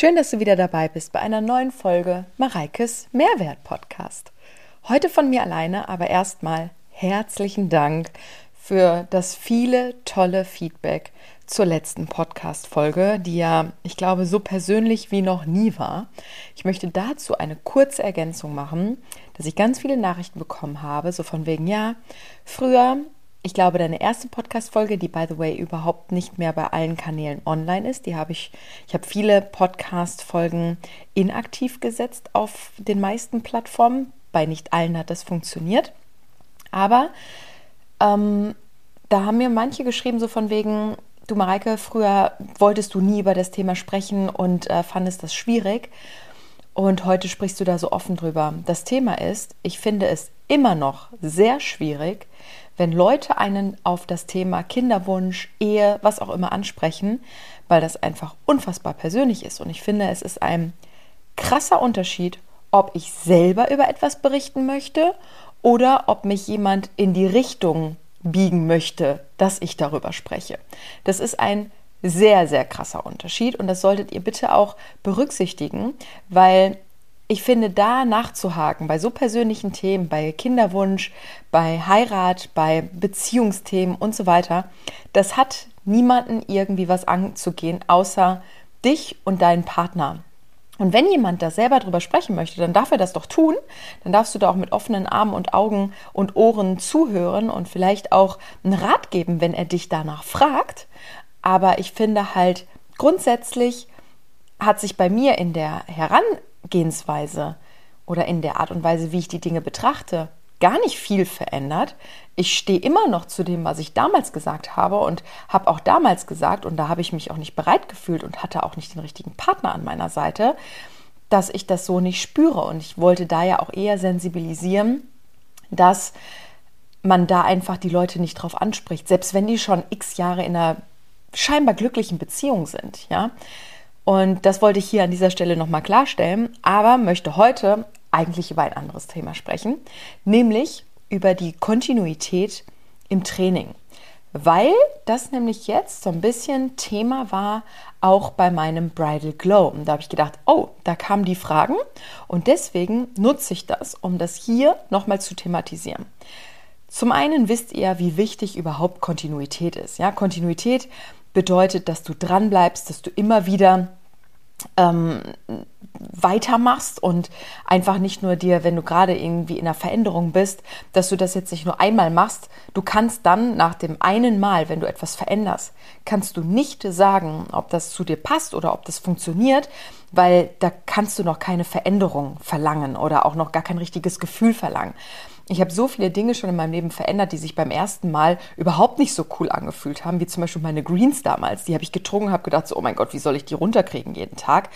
Schön, dass du wieder dabei bist bei einer neuen Folge Mareikes Mehrwert Podcast. Heute von mir alleine, aber erstmal herzlichen Dank für das viele tolle Feedback zur letzten Podcast-Folge, die ja, ich glaube, so persönlich wie noch nie war. Ich möchte dazu eine kurze Ergänzung machen, dass ich ganz viele Nachrichten bekommen habe, so von wegen, ja, früher ich glaube, deine erste Podcast-Folge, die by the way überhaupt nicht mehr bei allen Kanälen online ist, die habe ich, ich habe viele Podcast-Folgen inaktiv gesetzt auf den meisten Plattformen. Bei nicht allen hat das funktioniert. Aber ähm, da haben mir manche geschrieben, so von wegen, du Mareike, früher wolltest du nie über das Thema sprechen und äh, fandest das schwierig. Und heute sprichst du da so offen drüber. Das Thema ist, ich finde es immer noch sehr schwierig, wenn Leute einen auf das Thema Kinderwunsch, Ehe, was auch immer ansprechen, weil das einfach unfassbar persönlich ist. Und ich finde, es ist ein krasser Unterschied, ob ich selber über etwas berichten möchte oder ob mich jemand in die Richtung biegen möchte, dass ich darüber spreche. Das ist ein sehr, sehr krasser Unterschied und das solltet ihr bitte auch berücksichtigen, weil ich finde, da nachzuhaken bei so persönlichen Themen, bei Kinderwunsch, bei Heirat, bei Beziehungsthemen und so weiter, das hat niemanden irgendwie was anzugehen, außer dich und deinen Partner. Und wenn jemand da selber drüber sprechen möchte, dann darf er das doch tun. Dann darfst du da auch mit offenen Armen und Augen und Ohren zuhören und vielleicht auch einen Rat geben, wenn er dich danach fragt. Aber ich finde halt grundsätzlich hat sich bei mir in der Heran Herangehensweise oder in der Art und Weise, wie ich die Dinge betrachte, gar nicht viel verändert. Ich stehe immer noch zu dem, was ich damals gesagt habe und habe auch damals gesagt, und da habe ich mich auch nicht bereit gefühlt und hatte auch nicht den richtigen Partner an meiner Seite, dass ich das so nicht spüre. Und ich wollte da ja auch eher sensibilisieren, dass man da einfach die Leute nicht drauf anspricht, selbst wenn die schon x Jahre in einer scheinbar glücklichen Beziehung sind, ja. Und das wollte ich hier an dieser Stelle nochmal klarstellen, aber möchte heute eigentlich über ein anderes Thema sprechen, nämlich über die Kontinuität im Training. Weil das nämlich jetzt so ein bisschen Thema war, auch bei meinem Bridal Glow. Und da habe ich gedacht, oh, da kamen die Fragen und deswegen nutze ich das, um das hier nochmal zu thematisieren. Zum einen wisst ihr, wie wichtig überhaupt Kontinuität ist. Ja, Kontinuität bedeutet, dass du dran bleibst, dass du immer wieder ähm, weitermachst und einfach nicht nur dir, wenn du gerade irgendwie in einer Veränderung bist, dass du das jetzt nicht nur einmal machst. Du kannst dann nach dem einen Mal, wenn du etwas veränderst, kannst du nicht sagen, ob das zu dir passt oder ob das funktioniert, weil da kannst du noch keine Veränderung verlangen oder auch noch gar kein richtiges Gefühl verlangen. Ich habe so viele Dinge schon in meinem Leben verändert, die sich beim ersten Mal überhaupt nicht so cool angefühlt haben, wie zum Beispiel meine Greens damals. Die habe ich getrunken, habe gedacht, so, oh mein Gott, wie soll ich die runterkriegen jeden Tag?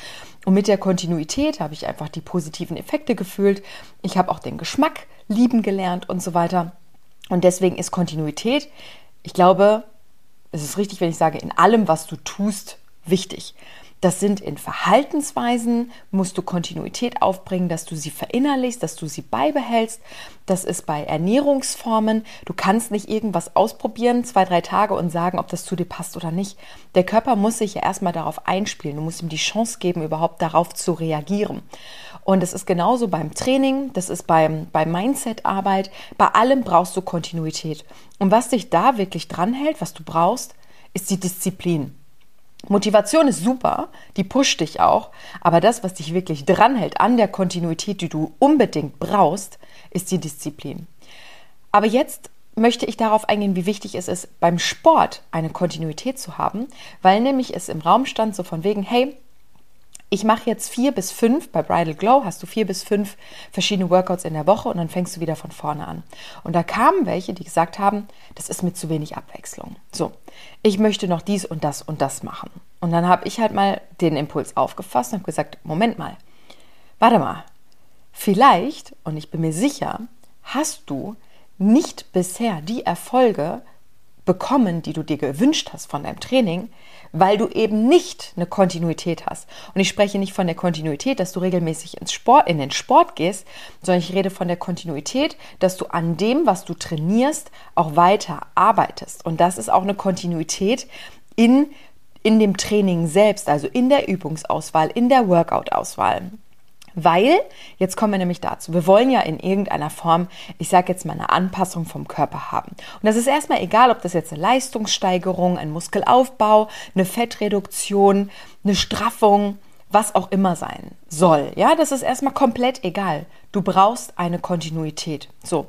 Und mit der Kontinuität habe ich einfach die positiven Effekte gefühlt. Ich habe auch den Geschmack lieben gelernt und so weiter. Und deswegen ist Kontinuität, ich glaube, es ist richtig, wenn ich sage, in allem, was du tust, wichtig. Das sind in Verhaltensweisen, musst du Kontinuität aufbringen, dass du sie verinnerlichst, dass du sie beibehältst. Das ist bei Ernährungsformen. Du kannst nicht irgendwas ausprobieren, zwei, drei Tage und sagen, ob das zu dir passt oder nicht. Der Körper muss sich ja erstmal darauf einspielen. Du musst ihm die Chance geben, überhaupt darauf zu reagieren. Und es ist genauso beim Training, das ist beim, bei Mindset-Arbeit. Bei allem brauchst du Kontinuität. Und was dich da wirklich dranhält, was du brauchst, ist die Disziplin. Motivation ist super, die pusht dich auch, aber das, was dich wirklich dranhält an der Kontinuität, die du unbedingt brauchst, ist die Disziplin. Aber jetzt möchte ich darauf eingehen, wie wichtig es ist, beim Sport eine Kontinuität zu haben, weil nämlich es im Raum stand, so von wegen, hey, ich mache jetzt vier bis fünf, bei Bridal Glow hast du vier bis fünf verschiedene Workouts in der Woche und dann fängst du wieder von vorne an. Und da kamen welche, die gesagt haben, das ist mir zu wenig Abwechslung. So, ich möchte noch dies und das und das machen. Und dann habe ich halt mal den Impuls aufgefasst und habe gesagt, Moment mal, warte mal, vielleicht, und ich bin mir sicher, hast du nicht bisher die Erfolge bekommen, die du dir gewünscht hast von deinem Training, weil du eben nicht eine Kontinuität hast. Und ich spreche nicht von der Kontinuität, dass du regelmäßig ins Sport, in den Sport gehst, sondern ich rede von der Kontinuität, dass du an dem, was du trainierst, auch weiter arbeitest. Und das ist auch eine Kontinuität in in dem Training selbst, also in der Übungsauswahl, in der Workout-Auswahl. Weil, jetzt kommen wir nämlich dazu, wir wollen ja in irgendeiner Form, ich sage jetzt mal, eine Anpassung vom Körper haben. Und das ist erstmal egal, ob das jetzt eine Leistungssteigerung, ein Muskelaufbau, eine Fettreduktion, eine Straffung, was auch immer sein soll. Ja, das ist erstmal komplett egal. Du brauchst eine Kontinuität. So.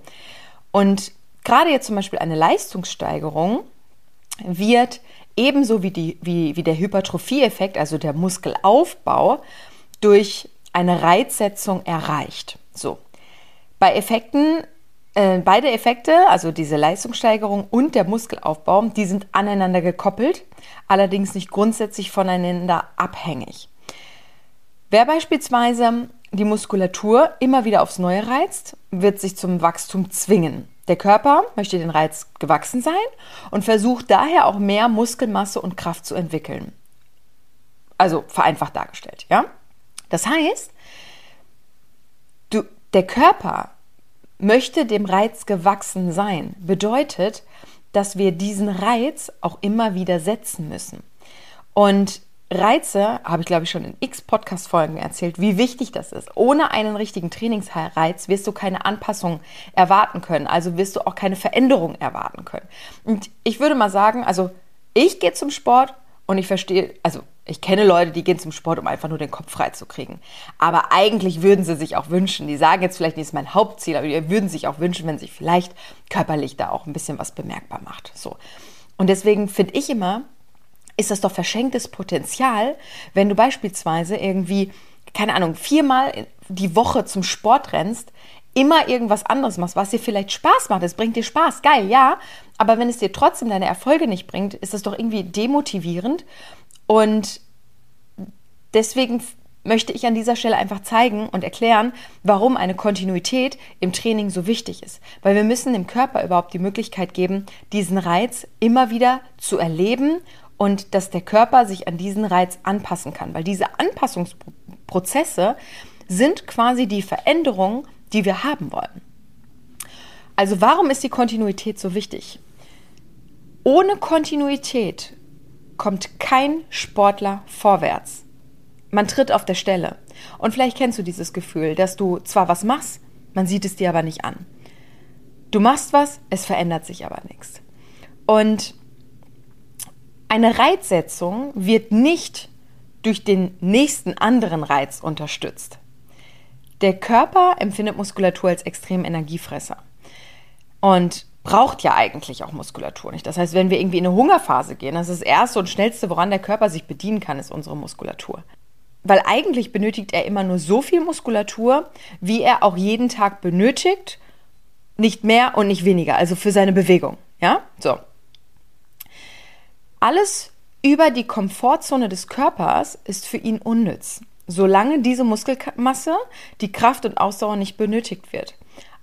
Und gerade jetzt zum Beispiel eine Leistungssteigerung wird ebenso wie, die, wie, wie der Hypertrophie-Effekt, also der Muskelaufbau, durch eine Reizsetzung erreicht. So. Bei Effekten, äh, beide Effekte, also diese Leistungssteigerung und der Muskelaufbau, die sind aneinander gekoppelt, allerdings nicht grundsätzlich voneinander abhängig. Wer beispielsweise die Muskulatur immer wieder aufs Neue reizt, wird sich zum Wachstum zwingen. Der Körper möchte den Reiz gewachsen sein und versucht daher auch mehr Muskelmasse und Kraft zu entwickeln. Also vereinfacht dargestellt, ja? Das heißt, du, der Körper möchte dem Reiz gewachsen sein. Bedeutet, dass wir diesen Reiz auch immer wieder setzen müssen. Und Reize, habe ich glaube ich schon in x Podcast-Folgen erzählt, wie wichtig das ist. Ohne einen richtigen Trainingsreiz wirst du keine Anpassung erwarten können. Also wirst du auch keine Veränderung erwarten können. Und ich würde mal sagen, also ich gehe zum Sport und ich verstehe, also ich kenne Leute, die gehen zum Sport, um einfach nur den Kopf frei zu kriegen. Aber eigentlich würden sie sich auch wünschen, die sagen jetzt vielleicht nicht, ist mein Hauptziel, aber die würden sich auch wünschen, wenn sich vielleicht körperlich da auch ein bisschen was bemerkbar macht. So. Und deswegen finde ich immer, ist das doch verschenktes Potenzial, wenn du beispielsweise irgendwie, keine Ahnung, viermal die Woche zum Sport rennst, immer irgendwas anderes machst, was dir vielleicht Spaß macht. Es bringt dir Spaß, geil, ja. Aber wenn es dir trotzdem deine Erfolge nicht bringt, ist das doch irgendwie demotivierend. Und deswegen möchte ich an dieser Stelle einfach zeigen und erklären, warum eine Kontinuität im Training so wichtig ist. Weil wir müssen dem Körper überhaupt die Möglichkeit geben, diesen Reiz immer wieder zu erleben und dass der Körper sich an diesen Reiz anpassen kann. Weil diese Anpassungsprozesse sind quasi die Veränderungen, die wir haben wollen. Also warum ist die Kontinuität so wichtig? Ohne Kontinuität kommt kein Sportler vorwärts. Man tritt auf der Stelle. Und vielleicht kennst du dieses Gefühl, dass du zwar was machst, man sieht es dir aber nicht an. Du machst was, es verändert sich aber nichts. Und eine Reizsetzung wird nicht durch den nächsten anderen Reiz unterstützt. Der Körper empfindet Muskulatur als extrem Energiefresser und braucht ja eigentlich auch Muskulatur nicht. Das heißt, wenn wir irgendwie in eine Hungerphase gehen, das ist das erste und schnellste, woran der Körper sich bedienen kann, ist unsere Muskulatur. Weil eigentlich benötigt er immer nur so viel Muskulatur, wie er auch jeden Tag benötigt, nicht mehr und nicht weniger, also für seine Bewegung. Ja, so. Alles über die Komfortzone des Körpers ist für ihn unnütz solange diese Muskelmasse, die Kraft und Ausdauer nicht benötigt wird.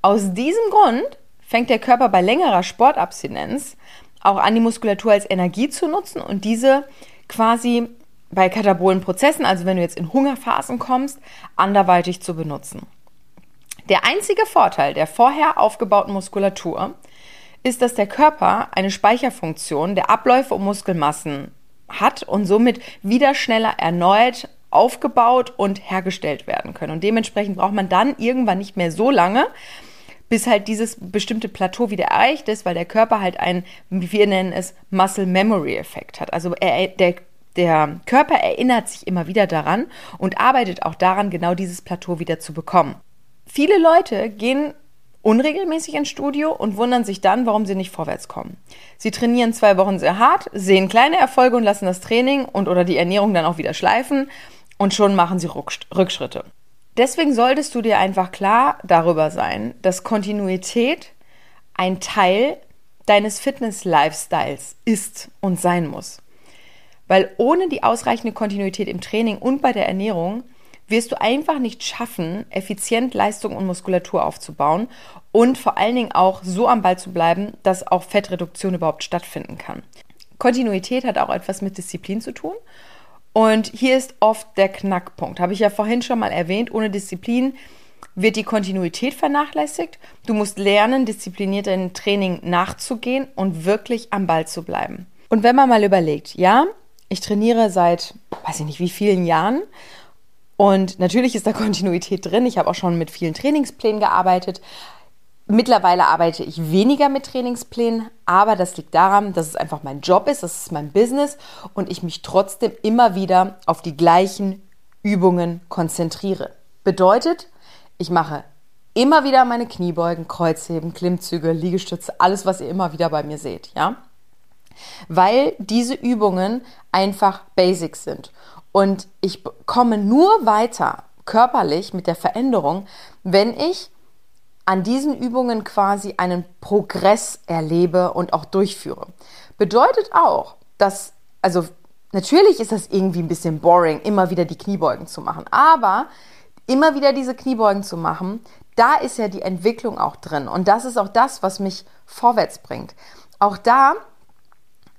Aus diesem Grund fängt der Körper bei längerer Sportabstinenz auch an, die Muskulatur als Energie zu nutzen und diese quasi bei katabolen Prozessen, also wenn du jetzt in Hungerphasen kommst, anderweitig zu benutzen. Der einzige Vorteil der vorher aufgebauten Muskulatur ist, dass der Körper eine Speicherfunktion der Abläufe um Muskelmassen hat und somit wieder schneller erneut aufgebaut und hergestellt werden können. Und dementsprechend braucht man dann irgendwann nicht mehr so lange, bis halt dieses bestimmte Plateau wieder erreicht ist, weil der Körper halt einen, wir nennen es Muscle Memory Effekt hat. Also er, der, der Körper erinnert sich immer wieder daran und arbeitet auch daran, genau dieses Plateau wieder zu bekommen. Viele Leute gehen unregelmäßig ins Studio und wundern sich dann, warum sie nicht vorwärts kommen. Sie trainieren zwei Wochen sehr hart, sehen kleine Erfolge und lassen das Training und oder die Ernährung dann auch wieder schleifen und schon machen sie Rückschritte. Deswegen solltest du dir einfach klar darüber sein, dass Kontinuität ein Teil deines Fitness-Lifestyles ist und sein muss. Weil ohne die ausreichende Kontinuität im Training und bei der Ernährung wirst du einfach nicht schaffen, effizient Leistung und Muskulatur aufzubauen und vor allen Dingen auch so am Ball zu bleiben, dass auch Fettreduktion überhaupt stattfinden kann. Kontinuität hat auch etwas mit Disziplin zu tun und hier ist oft der Knackpunkt. Habe ich ja vorhin schon mal erwähnt, ohne Disziplin wird die Kontinuität vernachlässigt. Du musst lernen, diszipliniert deinem Training nachzugehen und wirklich am Ball zu bleiben. Und wenn man mal überlegt, ja, Ich trainiere seit, weiß ich nicht, wie vielen Jahren. Und natürlich ist da Kontinuität drin. Ich habe auch schon mit vielen Trainingsplänen gearbeitet. Mittlerweile arbeite ich weniger mit Trainingsplänen, aber das liegt daran, dass es einfach mein Job ist, das ist mein Business und ich mich trotzdem immer wieder auf die gleichen Übungen konzentriere. Bedeutet, ich mache immer wieder meine Kniebeugen, Kreuzheben, Klimmzüge, Liegestütze, alles, was ihr immer wieder bei mir seht, ja? Weil diese Übungen einfach Basics sind. Und ich komme nur weiter körperlich mit der Veränderung, wenn ich an diesen Übungen quasi einen Progress erlebe und auch durchführe. Bedeutet auch, dass, also natürlich ist das irgendwie ein bisschen boring, immer wieder die Kniebeugen zu machen, aber immer wieder diese Kniebeugen zu machen, da ist ja die Entwicklung auch drin. Und das ist auch das, was mich vorwärts bringt. Auch da,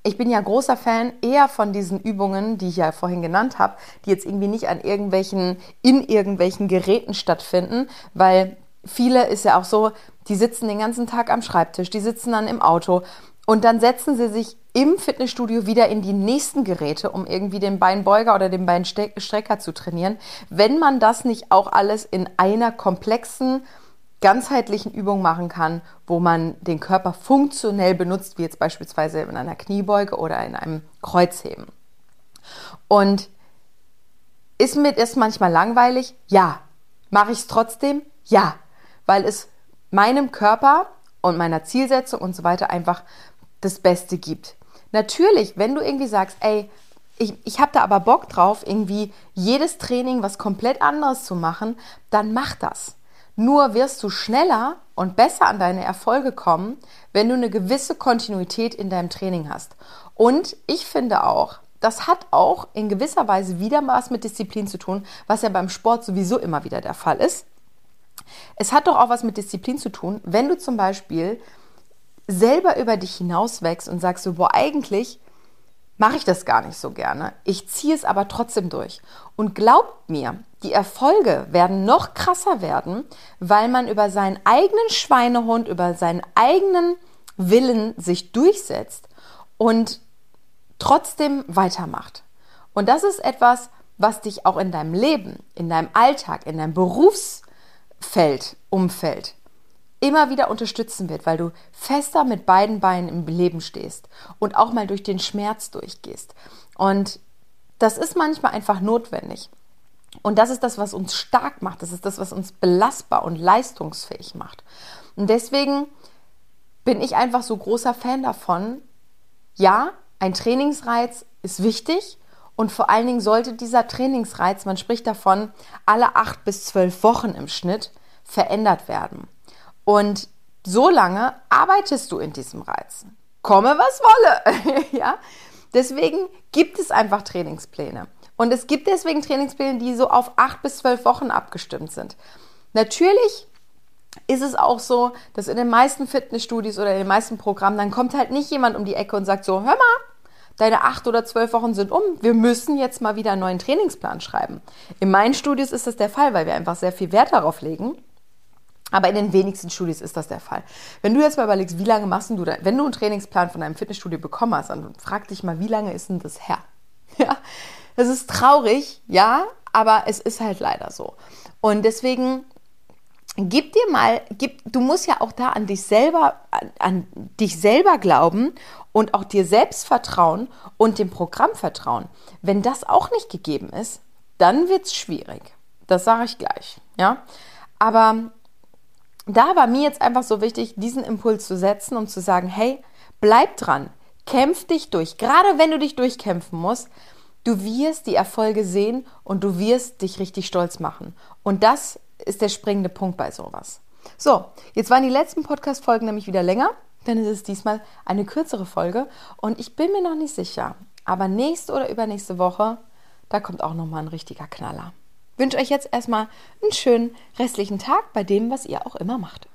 ich bin ja großer Fan eher von diesen Übungen, die ich ja vorhin genannt habe, die jetzt irgendwie nicht an irgendwelchen, in irgendwelchen Geräten stattfinden, weil viele ist ja auch so, die sitzen den ganzen Tag am Schreibtisch, die sitzen dann im Auto und dann setzen sie sich im Fitnessstudio wieder in die nächsten Geräte, um irgendwie den Beinbeuger oder den Beinstrecker zu trainieren. Wenn man das nicht auch alles in einer komplexen, ganzheitlichen Übung machen kann, wo man den Körper funktionell benutzt, wie jetzt beispielsweise in einer Kniebeuge oder in einem Kreuzheben. Und ist mir das manchmal langweilig? Ja. Mache ich es trotzdem? Ja. Weil es meinem Körper und meiner Zielsetzung und so weiter einfach das Beste gibt. Natürlich, wenn du irgendwie sagst, ey, ich, ich habe da aber Bock drauf, irgendwie jedes Training was komplett anderes zu machen, dann mach das. Nur wirst du schneller und besser an deine Erfolge kommen, wenn du eine gewisse Kontinuität in deinem Training hast. Und ich finde auch, das hat auch in gewisser Weise wieder was mit Disziplin zu tun, was ja beim Sport sowieso immer wieder der Fall ist. Es hat doch auch was mit Disziplin zu tun, wenn du zum Beispiel selber über dich hinauswächst und sagst so, boah, eigentlich mache ich das gar nicht so gerne. Ich ziehe es aber trotzdem durch. Und glaubt mir, die Erfolge werden noch krasser werden, weil man über seinen eigenen Schweinehund, über seinen eigenen Willen sich durchsetzt und trotzdem weitermacht. Und das ist etwas, was dich auch in deinem Leben, in deinem Alltag, in deinem Berufsfeld, Umfeld immer wieder unterstützen wird, weil du fester mit beiden Beinen im Leben stehst und auch mal durch den Schmerz durchgehst. Und das ist manchmal einfach notwendig. Und das ist das, was uns stark macht. Das ist das, was uns belastbar und leistungsfähig macht. Und deswegen bin ich einfach so großer Fan davon. Ja, ein Trainingsreiz ist wichtig und vor allen Dingen sollte dieser Trainingsreiz, man spricht davon, alle acht bis zwölf Wochen im Schnitt verändert werden. Und so lange arbeitest du in diesem Reiz. Komme, was wolle. ja? Deswegen gibt es einfach Trainingspläne. Und es gibt deswegen Trainingspläne, die so auf acht bis zwölf Wochen abgestimmt sind. Natürlich ist es auch so, dass in den meisten Fitnessstudios oder in den meisten Programmen, dann kommt halt nicht jemand um die Ecke und sagt so, hör mal, deine acht oder zwölf Wochen sind um, wir müssen jetzt mal wieder einen neuen Trainingsplan schreiben. In meinen Studios ist das der Fall, weil wir einfach sehr viel Wert darauf legen, aber in den wenigsten Studios ist das der Fall. Wenn du jetzt mal überlegst, wie lange machst du wenn du einen Trainingsplan von einem Fitnessstudio bekommen hast, dann frag dich mal, wie lange ist denn das her? Ja, das ist traurig, ja, aber es ist halt leider so. Und deswegen gib dir mal, gib, du musst ja auch da an dich selber, an, an dich selber glauben und auch dir selbst vertrauen und dem Programm vertrauen. Wenn das auch nicht gegeben ist, dann wird es schwierig. Das sage ich gleich, ja. Aber da war mir jetzt einfach so wichtig, diesen Impuls zu setzen, um zu sagen, hey, bleib dran, kämpf dich durch. Gerade wenn du dich durchkämpfen musst, du wirst die Erfolge sehen und du wirst dich richtig stolz machen. Und das ist der springende Punkt bei sowas. So, jetzt waren die letzten Podcast-Folgen nämlich wieder länger. Ist es diesmal eine kürzere Folge und ich bin mir noch nicht sicher. Aber nächste oder übernächste Woche, da kommt auch nochmal ein richtiger Knaller wünsche euch jetzt erstmal einen schönen restlichen Tag bei dem, was ihr auch immer macht.